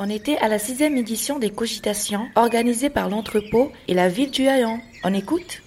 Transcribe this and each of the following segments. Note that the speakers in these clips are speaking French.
On était à la sixième édition des cogitations organisées par l'entrepôt et la ville du Hayan. On écoute?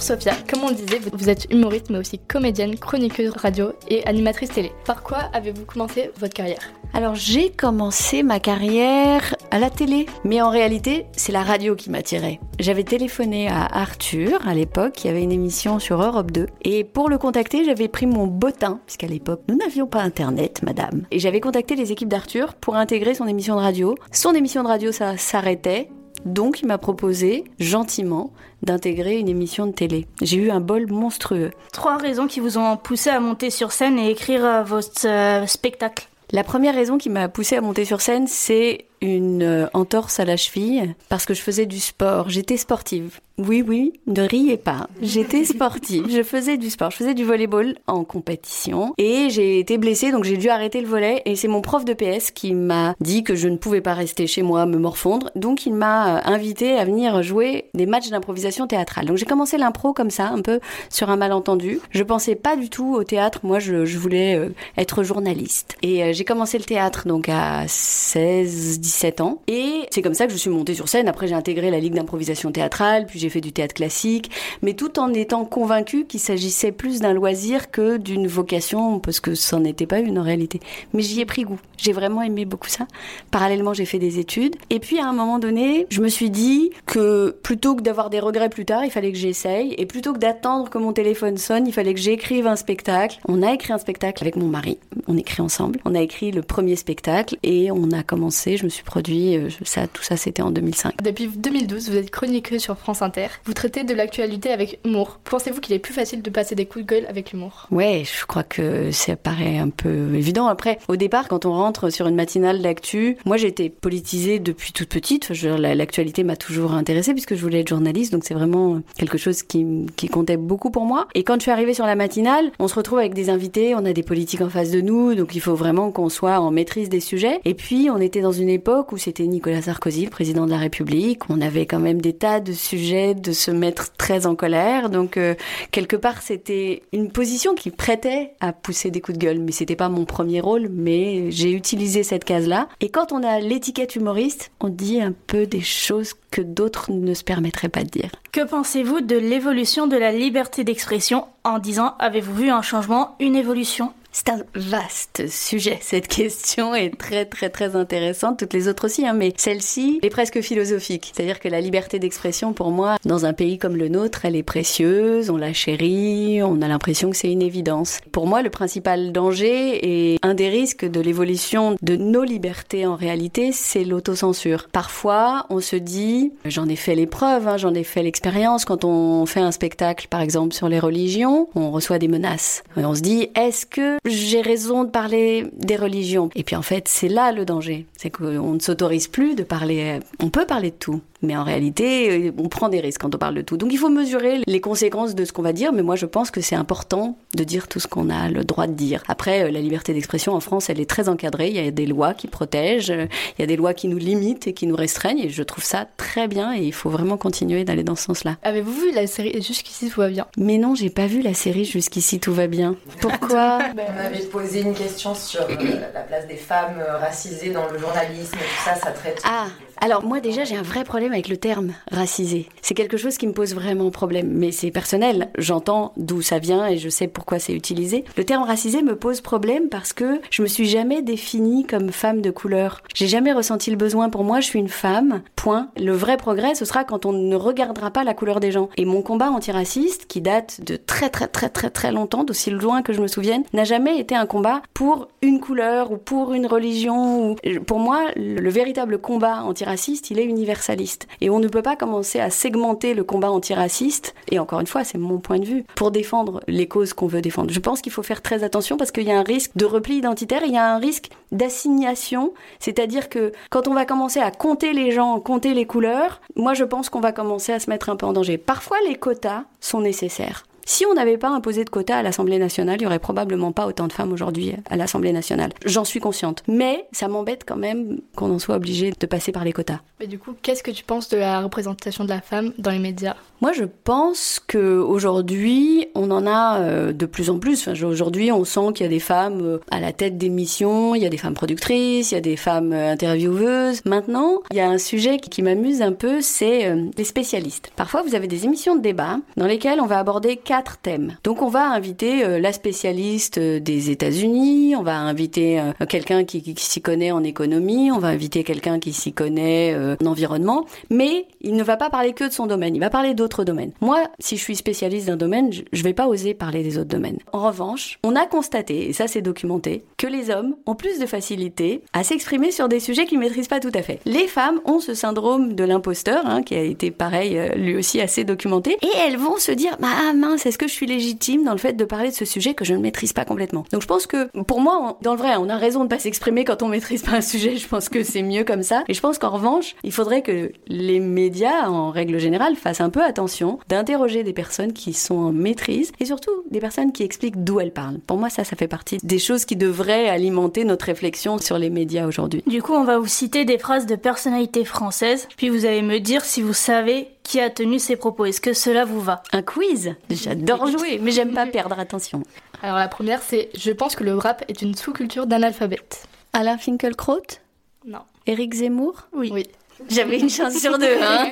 Sophia, comme on le disait, vous êtes humoriste mais aussi comédienne, chroniqueuse radio et animatrice télé. Par quoi avez-vous commencé votre carrière? Alors j'ai commencé ma carrière à la télé, mais en réalité c'est la radio qui m'attirait. J'avais téléphoné à Arthur à l'époque, il y avait une émission sur Europe 2, et pour le contacter j'avais pris mon bottin, puisqu'à l'époque nous n'avions pas internet madame, et j'avais contacté les équipes d'Arthur pour intégrer son émission de radio. Son émission de radio ça s'arrêtait, donc il m'a proposé, gentiment, d'intégrer une émission de télé. J'ai eu un bol monstrueux. Trois raisons qui vous ont poussé à monter sur scène et écrire euh, votre euh, spectacle. La première raison qui m'a poussé à monter sur scène, c'est une euh, entorse à la cheville parce que je faisais du sport. J'étais sportive. Oui, oui, ne riez pas. J'étais sportive. Je faisais du sport. Je faisais du volleyball en compétition et j'ai été blessée donc j'ai dû arrêter le volet et c'est mon prof de PS qui m'a dit que je ne pouvais pas rester chez moi me morfondre. Donc il m'a euh, invité à venir jouer des matchs d'improvisation théâtrale. Donc j'ai commencé l'impro comme ça, un peu sur un malentendu. Je pensais pas du tout au théâtre. Moi, je, je voulais euh, être journaliste. Et j'ai commencé le théâtre donc à 16, 17 ans. Et c'est comme ça que je suis montée sur scène. Après, j'ai intégré la Ligue d'improvisation théâtrale, puis j'ai fait du théâtre classique, mais tout en étant convaincue qu'il s'agissait plus d'un loisir que d'une vocation, parce que ça n'en était pas une en réalité. Mais j'y ai pris goût. J'ai vraiment aimé beaucoup ça. Parallèlement, j'ai fait des études. Et puis, à un moment donné, je me suis dit que plutôt que d'avoir des regrets plus tard, il fallait que j'essaye. Et plutôt que d'attendre que mon téléphone sonne, il fallait que j'écrive un spectacle. On a écrit un spectacle avec mon mari. On écrit ensemble. On a écrit le premier spectacle et on a commencé. Je me suis produit. euh, Ça, tout ça, c'était en 2005. Depuis 2012, vous êtes chroniqueuse sur France Inter. Vous traitez de l'actualité avec humour. Pensez-vous qu'il est plus facile de passer des coups de gueule avec l'humour? Ouais, je crois que ça paraît un peu évident. Après, au départ, quand on rentre sur une matinale d'actu, moi j'étais politisée depuis toute petite. L'actualité m'a toujours intéressée puisque je voulais être journaliste, donc c'est vraiment quelque chose qui, qui comptait beaucoup pour moi. Et quand je suis arrivée sur la matinale, on se retrouve avec des invités, on a des politiques en face de nous, donc il faut vraiment qu'on soit en maîtrise des sujets. Et puis, on était dans une époque où c'était Nicolas Sarkozy, le président de la République. On avait quand même des tas de sujets de se mettre très en colère. Donc, euh, quelque part, c'était une position qui prêtait à pousser des coups de gueule. Mais c'était pas mon premier rôle, mais j'ai utilisé cette case-là. Et quand on a l'étiquette humoriste, on dit un peu des choses que d'autres ne se permettraient pas de dire. Que pensez-vous de l'évolution de la liberté d'expression En disant, avez-vous vu un changement, une évolution? C'est un vaste sujet. Cette question est très très très intéressante. Toutes les autres aussi, hein, mais celle-ci est presque philosophique. C'est-à-dire que la liberté d'expression, pour moi, dans un pays comme le nôtre, elle est précieuse. On la chérit. On a l'impression que c'est une évidence. Pour moi, le principal danger et un des risques de l'évolution de nos libertés en réalité, c'est l'autocensure. Parfois, on se dit, j'en ai fait l'épreuve, hein, j'en ai fait l'expérience. Quand on fait un spectacle, par exemple, sur les religions, on reçoit des menaces. On se dit, est-ce que j'ai raison de parler des religions Et puis en fait, c'est là le danger. C'est qu'on ne s'autorise plus de parler. On peut parler de tout. Mais en réalité, euh, on prend des risques quand on parle de tout. Donc il faut mesurer les conséquences de ce qu'on va dire, mais moi je pense que c'est important de dire tout ce qu'on a le droit de dire. Après, euh, la liberté d'expression en France, elle est très encadrée, il y a des lois qui protègent, euh, il y a des lois qui nous limitent et qui nous restreignent, et je trouve ça très bien, et il faut vraiment continuer d'aller dans ce sens-là. Avez-vous vu la série Jusqu'ici tout va bien? Mais non, j'ai pas vu la série Jusqu'ici tout va bien. Pourquoi? On avait posé une question sur euh, la place des femmes racisées dans le journalisme, tout ça, ça traite. Ah, alors moi déjà j'ai un vrai problème avec le terme racisé. C'est quelque chose qui me pose vraiment problème, mais c'est personnel. J'entends d'où ça vient et je sais pourquoi c'est utilisé. Le terme racisé me pose problème parce que je me suis jamais définie comme femme de couleur. J'ai jamais ressenti le besoin pour moi, je suis une femme. Point. Le vrai progrès ce sera quand on ne regardera pas la couleur des gens. Et mon combat antiraciste qui date de très très très très très longtemps, d'aussi loin que je me souvienne, n'a jamais été un combat pour une couleur ou pour une religion ou pour moi le véritable combat antiraciste il est universaliste. Et on ne peut pas commencer à segmenter le combat antiraciste, et encore une fois, c'est mon point de vue, pour défendre les causes qu'on veut défendre. Je pense qu'il faut faire très attention parce qu'il y a un risque de repli identitaire, il y a un risque d'assignation, c'est-à-dire que quand on va commencer à compter les gens, compter les couleurs, moi je pense qu'on va commencer à se mettre un peu en danger. Parfois les quotas sont nécessaires. Si on n'avait pas imposé de quotas à l'Assemblée nationale, il y aurait probablement pas autant de femmes aujourd'hui à l'Assemblée nationale. J'en suis consciente. Mais ça m'embête quand même qu'on en soit obligé de passer par les quotas. Mais du coup, qu'est-ce que tu penses de la représentation de la femme dans les médias? Moi, je pense que aujourd'hui, on en a euh, de plus en plus. Enfin, aujourd'hui, on sent qu'il y a des femmes euh, à la tête d'émissions, il y a des femmes productrices, il y a des femmes euh, intervieweuses. Maintenant, il y a un sujet qui, qui m'amuse un peu, c'est les spécialistes. Parfois, vous avez des émissions de débat dans lesquelles on va aborder quatre thèmes. Donc, on va inviter la spécialiste des États-Unis, on va inviter quelqu'un qui, s'y connaît en économie, on va inviter quelqu'un qui s'y connaît en environnement, mais il ne va pas parler que de son domaine, il va parler d'autres domaines. Moi, si je suis spécialiste d'un domaine, je ne vais pas oser parler des autres domaines. En revanche, on a constaté, et ça c'est documenté, que les hommes ont plus de facilité à s'exprimer sur des sujets qu'ils maîtrisent pas tout à fait. Les femmes ont ce syndrome de l'imposteur, hein, qui a été pareil, euh, lui aussi assez documenté, et elles vont se dire, ah mince, est-ce que je suis légitime dans le fait de parler de ce sujet que je ne maîtrise pas complètement? Donc je pense que, pour moi, dans le vrai, on a raison de pas s'exprimer quand on maîtrise pas un sujet, je pense que c'est mieux comme ça. Et je pense qu'en revanche, il faudrait que les médias, en règle générale, fassent un peu attention d'interroger des personnes qui sont en maîtrise et surtout des personnes qui expliquent d'où elles parlent. Pour moi, ça, ça fait partie des choses qui devraient alimenter notre réflexion sur les médias aujourd'hui. Du coup, on va vous citer des phrases de personnalités françaises, puis vous allez me dire si vous savez qui a tenu ces propos. Est-ce que cela vous va? Un quiz J'adore jouer, mais j'aime pas perdre attention. Alors la première, c'est Je pense que le rap est une sous-culture d'analphabète. Alain Finkielkraut? Non. Éric Zemmour? Oui. Oui. J'avais une chance sur deux, hein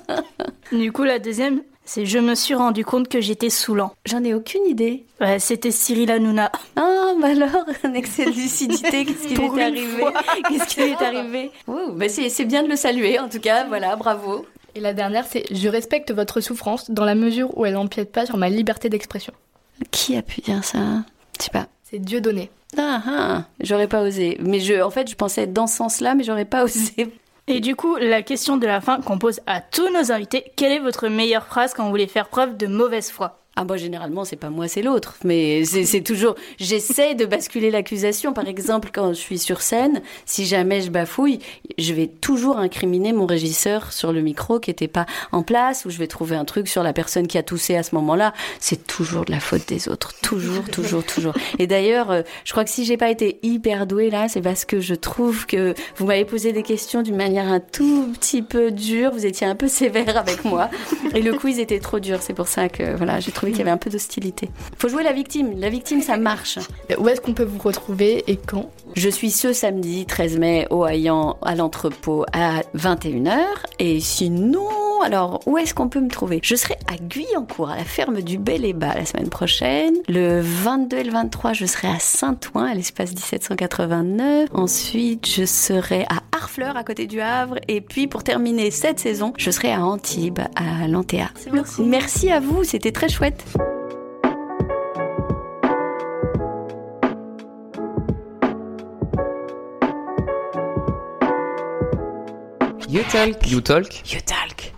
Du coup, la deuxième, c'est Je me suis rendu compte que j'étais saoulant. J'en ai aucune idée. Ouais, c'était Cyril Hanouna. Ah, bah alors, un excès de lucidité, qu'est-ce qui lui Pour est arrivé? Qu'est-ce qui lui est arrivé? Ouh, bah c'est c'est bien de le saluer, en tout cas, voilà, bravo. Et la dernière, c'est Je respecte votre souffrance dans la mesure où elle n'empiète pas sur ma liberté d'expression. Qui a pu dire ça? Je sais pas. C'est Dieu donné. Ah, ah, j'aurais pas osé. Mais je, en fait, je pensais être dans ce sens-là, mais j'aurais pas osé. Et du coup, la question de la fin qu'on pose à tous nos invités, quelle est votre meilleure phrase quand vous voulez faire preuve de mauvaise foi? Ah, moi, généralement, c'est pas moi, c'est l'autre. Mais c'est toujours. J'essaie de basculer l'accusation. Par exemple, quand je suis sur scène, si jamais je bafouille, je vais toujours incriminer mon régisseur sur le micro qui était pas en place, ou je vais trouver un truc sur la personne qui a toussé à ce moment-là. C'est toujours de la faute des autres. Toujours, toujours, toujours. Et d'ailleurs, euh, je crois que si j'ai pas été hyper douée là, c'est parce que je trouve que vous m'avez posé des questions d'une manière un tout petit peu dure. Vous étiez un peu sévère avec moi. Et le quiz était trop dur. C'est pour ça que, voilà, j'ai trouvé qu'il y avait un peu d'hostilité. Faut jouer la victime. La victime, ça marche. Où est-ce qu'on peut vous retrouver et quand? Je suis ce samedi 13 mai au Hayan à l'entrepôt à 21h. Et sinon, alors, où est-ce qu'on peut me trouver? Je serai à Guyancourt, à la ferme du Bel et Bas la semaine prochaine. Le 22 et le 23, je serai à Saint-Ouen, à l'espace 1789. Ensuite, je serai à Harfleur, à côté du Havre. Et puis, pour terminer cette saison, je serai à Antibes, à l'Antéa. Merci. Merci à vous, c'était très chouette. You Talk. You Talk. You talk.